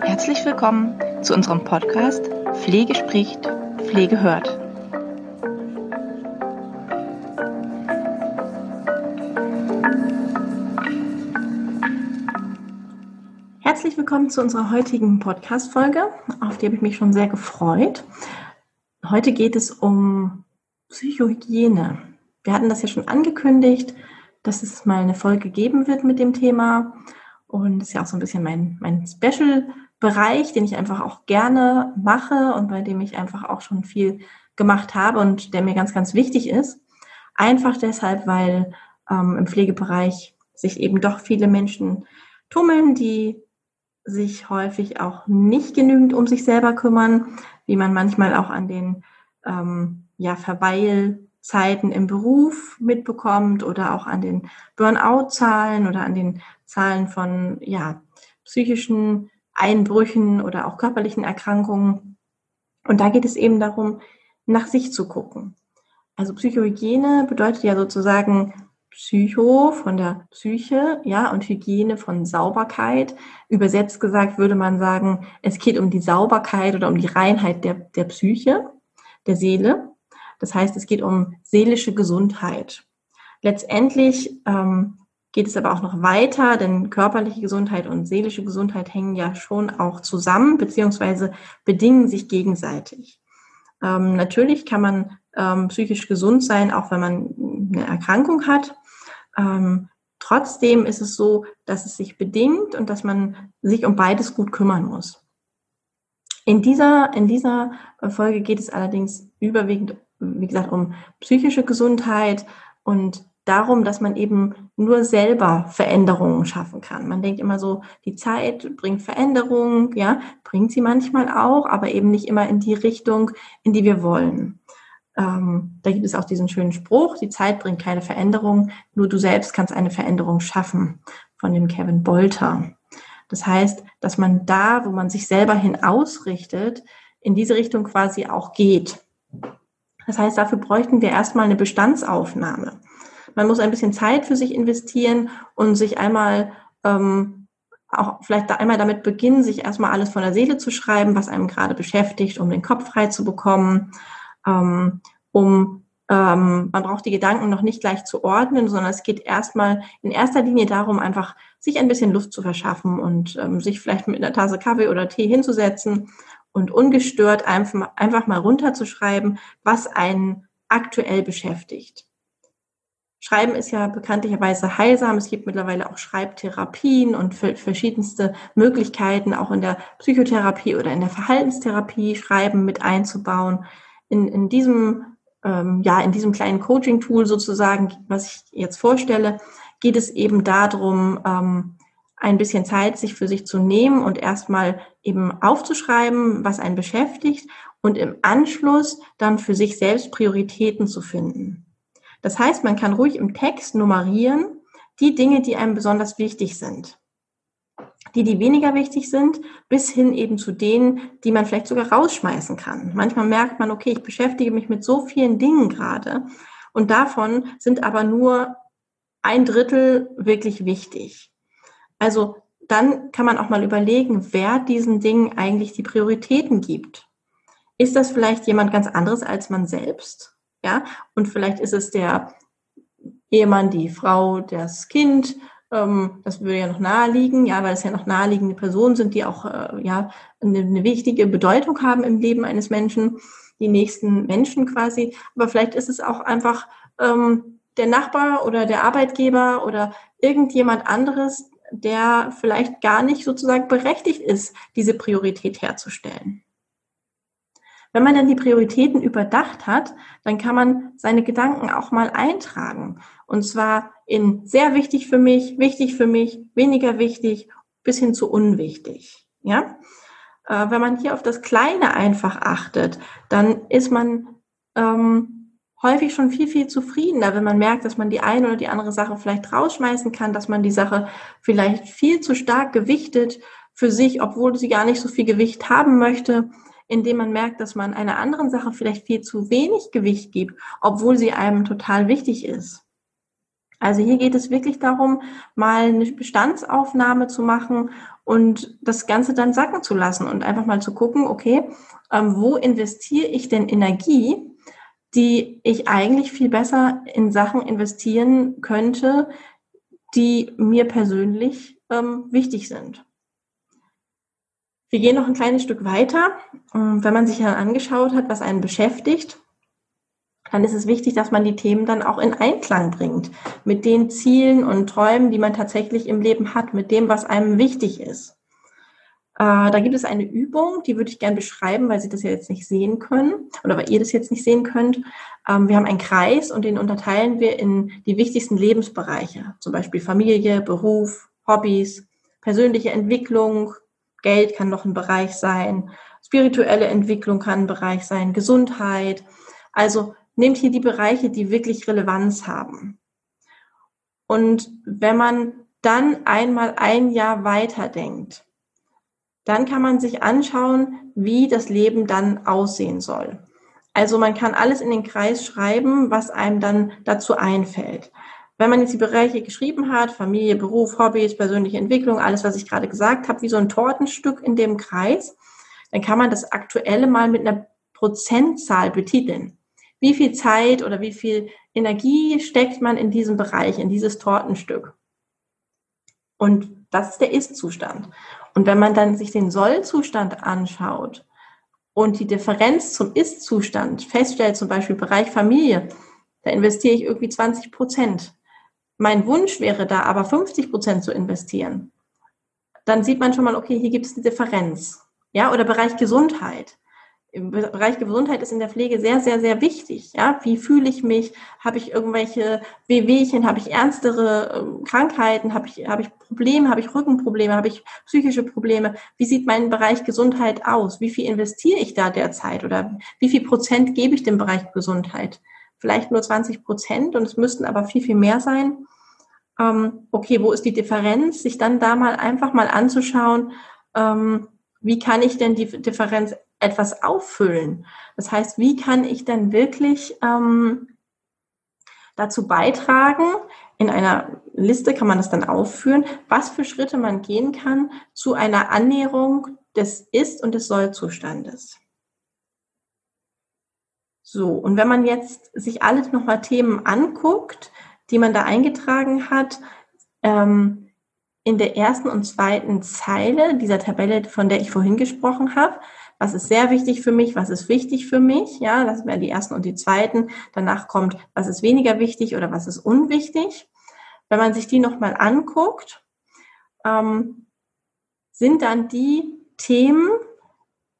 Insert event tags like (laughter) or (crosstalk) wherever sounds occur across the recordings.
Herzlich willkommen zu unserem Podcast Pflege spricht, Pflege hört. Herzlich willkommen zu unserer heutigen Podcast-Folge, auf die habe ich mich schon sehr gefreut. Heute geht es um Psychohygiene. Wir hatten das ja schon angekündigt, dass es mal eine Folge geben wird mit dem Thema. Und das ist ja auch so ein bisschen mein, mein Special-Bereich, den ich einfach auch gerne mache und bei dem ich einfach auch schon viel gemacht habe und der mir ganz, ganz wichtig ist. Einfach deshalb, weil ähm, im Pflegebereich sich eben doch viele Menschen tummeln, die sich häufig auch nicht genügend um sich selber kümmern, wie man manchmal auch an den ähm, ja, Verweil Zeiten im Beruf mitbekommt oder auch an den Burnout-Zahlen oder an den Zahlen von ja, psychischen Einbrüchen oder auch körperlichen Erkrankungen. Und da geht es eben darum, nach sich zu gucken. Also Psychohygiene bedeutet ja sozusagen Psycho von der Psyche, ja, und Hygiene von Sauberkeit. Übersetzt gesagt würde man sagen, es geht um die Sauberkeit oder um die Reinheit der, der Psyche, der Seele. Das heißt, es geht um seelische Gesundheit. Letztendlich ähm, geht es aber auch noch weiter, denn körperliche Gesundheit und seelische Gesundheit hängen ja schon auch zusammen, beziehungsweise bedingen sich gegenseitig. Ähm, natürlich kann man ähm, psychisch gesund sein, auch wenn man eine Erkrankung hat. Ähm, trotzdem ist es so, dass es sich bedingt und dass man sich um beides gut kümmern muss. In dieser, in dieser Folge geht es allerdings überwiegend wie gesagt, um psychische Gesundheit und darum, dass man eben nur selber Veränderungen schaffen kann. Man denkt immer so, die Zeit bringt Veränderungen, ja, bringt sie manchmal auch, aber eben nicht immer in die Richtung, in die wir wollen. Ähm, da gibt es auch diesen schönen Spruch, die Zeit bringt keine Veränderung, nur du selbst kannst eine Veränderung schaffen, von dem Kevin Bolter. Das heißt, dass man da, wo man sich selber hin ausrichtet, in diese Richtung quasi auch geht. Das heißt, dafür bräuchten wir erstmal eine Bestandsaufnahme. Man muss ein bisschen Zeit für sich investieren und sich einmal ähm, auch vielleicht da einmal damit beginnen, sich erstmal alles von der Seele zu schreiben, was einem gerade beschäftigt, um den Kopf frei zu bekommen, ähm, um ähm, man braucht die Gedanken noch nicht gleich zu ordnen, sondern es geht erstmal in erster Linie darum, einfach sich ein bisschen Luft zu verschaffen und ähm, sich vielleicht mit einer Tasse Kaffee oder Tee hinzusetzen und ungestört einfach, mal runterzuschreiben, was einen aktuell beschäftigt. Schreiben ist ja bekanntlicherweise heilsam. Es gibt mittlerweile auch Schreibtherapien und verschiedenste Möglichkeiten, auch in der Psychotherapie oder in der Verhaltenstherapie Schreiben mit einzubauen. In, in diesem, ähm, ja, in diesem kleinen Coaching-Tool sozusagen, was ich jetzt vorstelle, geht es eben darum, ähm, ein bisschen Zeit sich für sich zu nehmen und erstmal eben aufzuschreiben, was einen beschäftigt und im Anschluss dann für sich selbst Prioritäten zu finden. Das heißt, man kann ruhig im Text nummerieren die Dinge, die einem besonders wichtig sind. Die, die weniger wichtig sind, bis hin eben zu denen, die man vielleicht sogar rausschmeißen kann. Manchmal merkt man, okay, ich beschäftige mich mit so vielen Dingen gerade und davon sind aber nur ein Drittel wirklich wichtig. Also dann kann man auch mal überlegen, wer diesen Dingen eigentlich die Prioritäten gibt. Ist das vielleicht jemand ganz anderes als man selbst? Ja, und vielleicht ist es der Ehemann, die Frau, das Kind. Ähm, das würde ja noch naheliegen, ja, weil es ja noch naheliegende Personen sind, die auch äh, ja eine, wichtige Bedeutung haben im Leben eines Menschen, die nächsten Menschen quasi. Aber vielleicht ist es auch einfach ähm, der Nachbar oder der Arbeitgeber oder irgendjemand anderes, der vielleicht gar nicht sozusagen berechtigt ist, diese Priorität herzustellen. Wenn man dann die Prioritäten überdacht hat, dann kann man seine Gedanken auch mal eintragen. Und zwar in sehr wichtig für mich, wichtig für mich, weniger wichtig, bis hin zu unwichtig. Ja? Äh, wenn man hier auf das Kleine einfach achtet, dann ist man ähm, häufig schon viel, viel zufriedener, wenn man merkt, dass man die eine oder die andere Sache vielleicht rausschmeißen kann, dass man die Sache vielleicht viel zu stark gewichtet für sich, obwohl sie gar nicht so viel Gewicht haben möchte, indem man merkt, dass man einer anderen Sache vielleicht viel zu wenig Gewicht gibt, obwohl sie einem total wichtig ist. Also hier geht es wirklich darum, mal eine Bestandsaufnahme zu machen und das Ganze dann sacken zu lassen und einfach mal zu gucken, okay, ähm, wo investiere ich denn Energie, die ich eigentlich viel besser in Sachen investieren könnte, die mir persönlich ähm, wichtig sind. Wir gehen noch ein kleines Stück weiter. Ähm, wenn man sich dann angeschaut hat, was einen beschäftigt, dann ist es wichtig, dass man die Themen dann auch in Einklang bringt mit den Zielen und Träumen, die man tatsächlich im Leben hat, mit dem, was einem wichtig ist. Äh, da gibt es eine Übung, die würde ich gerne beschreiben, weil Sie das ja jetzt nicht sehen können oder weil ihr das jetzt nicht sehen könnt. Ähm, wir haben einen Kreis und den unterteilen wir in die wichtigsten Lebensbereiche, zum Beispiel Familie, Beruf, Hobbys, persönliche Entwicklung, Geld kann noch ein Bereich sein, spirituelle Entwicklung kann ein Bereich sein, Gesundheit. Also nehmt hier die Bereiche, die wirklich Relevanz haben. Und wenn man dann einmal ein Jahr weiterdenkt, dann kann man sich anschauen, wie das Leben dann aussehen soll. Also man kann alles in den Kreis schreiben, was einem dann dazu einfällt. Wenn man jetzt die Bereiche geschrieben hat, Familie, Beruf, Hobbys, persönliche Entwicklung, alles, was ich gerade gesagt habe, wie so ein Tortenstück in dem Kreis, dann kann man das Aktuelle mal mit einer Prozentzahl betiteln. Wie viel Zeit oder wie viel Energie steckt man in diesem Bereich, in dieses Tortenstück? Und das ist der Ist-Zustand. Und wenn man dann sich den Soll-Zustand anschaut und die Differenz zum Ist-Zustand feststellt, zum Beispiel Bereich Familie, da investiere ich irgendwie 20 Prozent. Mein Wunsch wäre da aber 50 Prozent zu investieren. Dann sieht man schon mal, okay, hier gibt es eine Differenz. Ja, oder Bereich Gesundheit. Im Bereich Gesundheit ist in der Pflege sehr, sehr, sehr wichtig. Ja, wie fühle ich mich? Habe ich irgendwelche Wehwehchen? Habe ich ernstere ähm, Krankheiten? Habe ich, habe ich Probleme? Habe ich Rückenprobleme? Habe ich psychische Probleme? Wie sieht mein Bereich Gesundheit aus? Wie viel investiere ich da derzeit? Oder wie viel Prozent gebe ich dem Bereich Gesundheit? Vielleicht nur 20 Prozent und es müssten aber viel, viel mehr sein ähm, okay, wo ist die Differenz, sich dann da mal einfach mal anzuschauen, ähm, wie kann ich denn die Differenz etwas auffüllen? Das heißt, wie kann ich denn wirklich ähm, dazu beitragen, in einer Liste kann man das dann aufführen, was für Schritte man gehen kann zu einer Annäherung des Ist- und des Soll-Zustandes. So, und wenn man jetzt sich alle nochmal Themen anguckt, die man da eingetragen hat, ähm, in der ersten und zweiten Zeile dieser Tabelle, von der ich vorhin gesprochen habe. Was ist sehr wichtig für mich? Was ist wichtig für mich? Ja, das wären die ersten und die zweiten. Danach kommt, was ist weniger wichtig oder was ist unwichtig? Wenn man sich die nochmal anguckt, ähm, sind dann die Themen,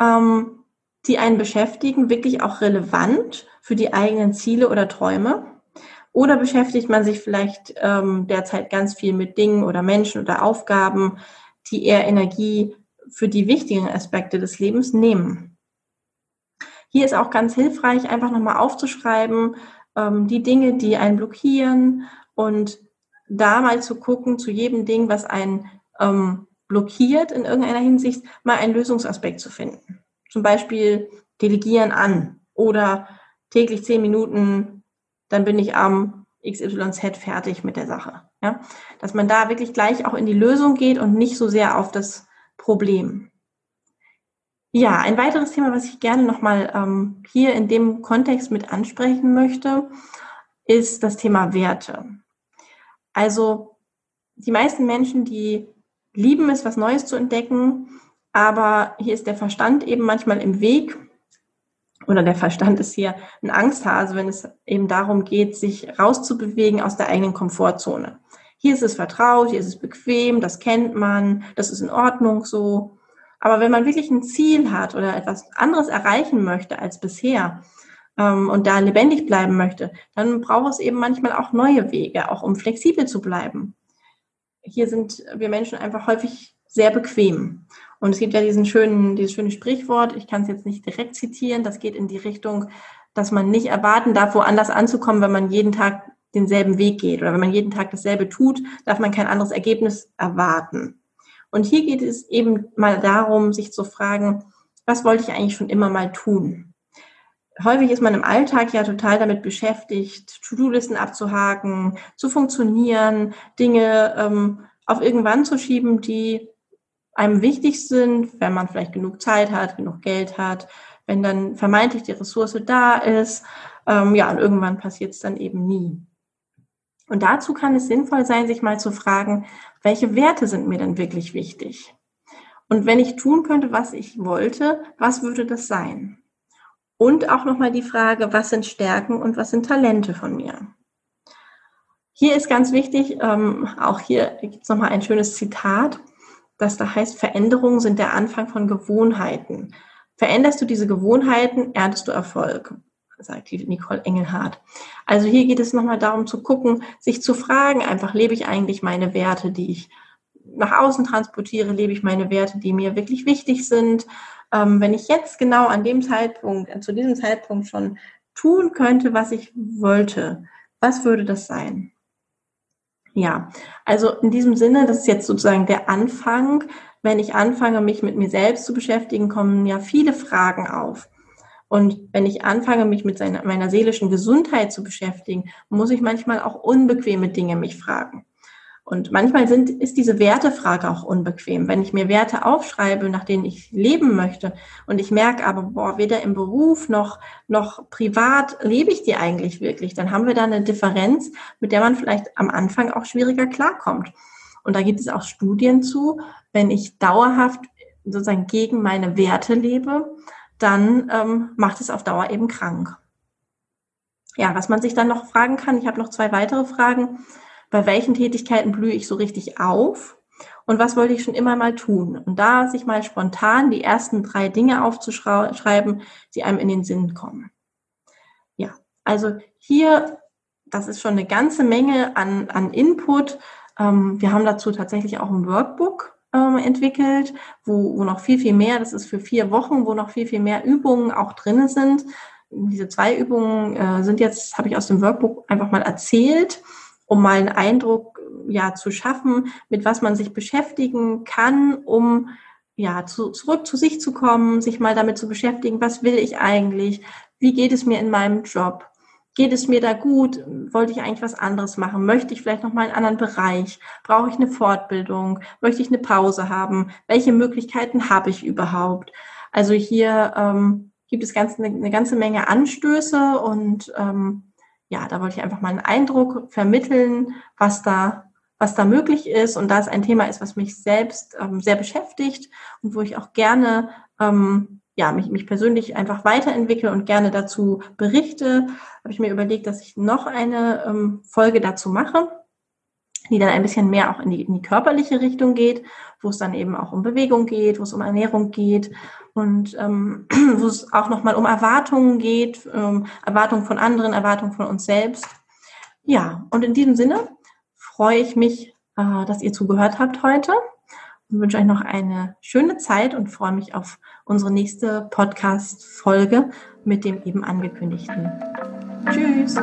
ähm, die einen beschäftigen, wirklich auch relevant für die eigenen Ziele oder Träume? Oder beschäftigt man sich vielleicht ähm, derzeit ganz viel mit Dingen oder Menschen oder Aufgaben, die eher Energie für die wichtigen Aspekte des Lebens nehmen? Hier ist auch ganz hilfreich, einfach nochmal aufzuschreiben, ähm, die Dinge, die einen blockieren und da mal zu gucken, zu jedem Ding, was einen ähm, blockiert in irgendeiner Hinsicht, mal einen Lösungsaspekt zu finden. Zum Beispiel delegieren an oder täglich zehn Minuten dann bin ich am XYZ fertig mit der Sache. Ja? Dass man da wirklich gleich auch in die Lösung geht und nicht so sehr auf das Problem. Ja, ein weiteres Thema, was ich gerne nochmal ähm, hier in dem Kontext mit ansprechen möchte, ist das Thema Werte. Also die meisten Menschen, die lieben es, was Neues zu entdecken, aber hier ist der Verstand eben manchmal im Weg oder der Verstand ist hier ein Angsthase, wenn es eben darum geht, sich rauszubewegen aus der eigenen Komfortzone. Hier ist es vertraut, hier ist es bequem, das kennt man, das ist in Ordnung so. Aber wenn man wirklich ein Ziel hat oder etwas anderes erreichen möchte als bisher ähm, und da lebendig bleiben möchte, dann braucht es eben manchmal auch neue Wege, auch um flexibel zu bleiben. Hier sind wir Menschen einfach häufig sehr bequem. Und es gibt ja diesen schönen, dieses schöne Sprichwort, ich kann es jetzt nicht direkt zitieren, das geht in die Richtung, dass man nicht erwarten darf, woanders anzukommen, wenn man jeden Tag denselben Weg geht oder wenn man jeden Tag dasselbe tut, darf man kein anderes Ergebnis erwarten. Und hier geht es eben mal darum, sich zu fragen, was wollte ich eigentlich schon immer mal tun? häufig ist man im Alltag ja total damit beschäftigt, To-Do-Listen abzuhaken, zu funktionieren, Dinge ähm, auf irgendwann zu schieben, die einem wichtig sind, wenn man vielleicht genug Zeit hat, genug Geld hat, wenn dann vermeintlich die Ressource da ist. Ähm, ja, und irgendwann passiert es dann eben nie. Und dazu kann es sinnvoll sein, sich mal zu fragen, welche Werte sind mir denn wirklich wichtig? Und wenn ich tun könnte, was ich wollte, was würde das sein? Und auch nochmal die Frage, was sind Stärken und was sind Talente von mir? Hier ist ganz wichtig, ähm, auch hier gibt es nochmal ein schönes Zitat, das da heißt, Veränderungen sind der Anfang von Gewohnheiten. Veränderst du diese Gewohnheiten, erntest du Erfolg, sagt die Nicole Engelhardt. Also hier geht es nochmal darum zu gucken, sich zu fragen, einfach lebe ich eigentlich meine Werte, die ich nach außen transportiere, lebe ich meine Werte, die mir wirklich wichtig sind. Ähm, wenn ich jetzt genau an dem Zeitpunkt, zu diesem Zeitpunkt schon tun könnte, was ich wollte, was würde das sein? Ja, also in diesem Sinne, das ist jetzt sozusagen der Anfang. Wenn ich anfange, mich mit mir selbst zu beschäftigen, kommen ja viele Fragen auf. Und wenn ich anfange, mich mit seiner, meiner seelischen Gesundheit zu beschäftigen, muss ich manchmal auch unbequeme Dinge mich fragen. Und manchmal sind, ist diese Wertefrage auch unbequem. Wenn ich mir Werte aufschreibe, nach denen ich leben möchte und ich merke aber, boah, weder im Beruf noch, noch privat lebe ich die eigentlich wirklich, dann haben wir da eine Differenz, mit der man vielleicht am Anfang auch schwieriger klarkommt. Und da gibt es auch Studien zu, wenn ich dauerhaft sozusagen gegen meine Werte lebe, dann ähm, macht es auf Dauer eben krank. Ja, was man sich dann noch fragen kann, ich habe noch zwei weitere Fragen bei welchen Tätigkeiten blühe ich so richtig auf und was wollte ich schon immer mal tun. Und da sich mal spontan die ersten drei Dinge aufzuschreiben, die einem in den Sinn kommen. Ja, also hier, das ist schon eine ganze Menge an, an Input. Ähm, wir haben dazu tatsächlich auch ein Workbook ähm, entwickelt, wo, wo noch viel, viel mehr, das ist für vier Wochen, wo noch viel, viel mehr Übungen auch drin sind. Diese zwei Übungen äh, sind jetzt, habe ich aus dem Workbook einfach mal erzählt um mal einen Eindruck ja zu schaffen, mit was man sich beschäftigen kann, um ja zu, zurück zu sich zu kommen, sich mal damit zu beschäftigen, was will ich eigentlich, wie geht es mir in meinem Job, geht es mir da gut, wollte ich eigentlich was anderes machen, möchte ich vielleicht noch mal einen anderen Bereich, brauche ich eine Fortbildung, möchte ich eine Pause haben, welche Möglichkeiten habe ich überhaupt? Also hier ähm, gibt es ganz, eine, eine ganze Menge Anstöße und ähm, ja, da wollte ich einfach mal einen Eindruck vermitteln, was da, was da möglich ist. Und da es ein Thema ist, was mich selbst ähm, sehr beschäftigt und wo ich auch gerne, ähm, ja, mich, mich persönlich einfach weiterentwickle und gerne dazu berichte, habe ich mir überlegt, dass ich noch eine ähm, Folge dazu mache die dann ein bisschen mehr auch in die, in die körperliche Richtung geht, wo es dann eben auch um Bewegung geht, wo es um Ernährung geht und ähm, (clears throat) wo es auch nochmal um Erwartungen geht, ähm, Erwartungen von anderen, Erwartungen von uns selbst. Ja, und in diesem Sinne freue ich mich, äh, dass ihr zugehört habt heute und wünsche euch noch eine schöne Zeit und freue mich auf unsere nächste Podcast-Folge mit dem eben angekündigten. Tschüss!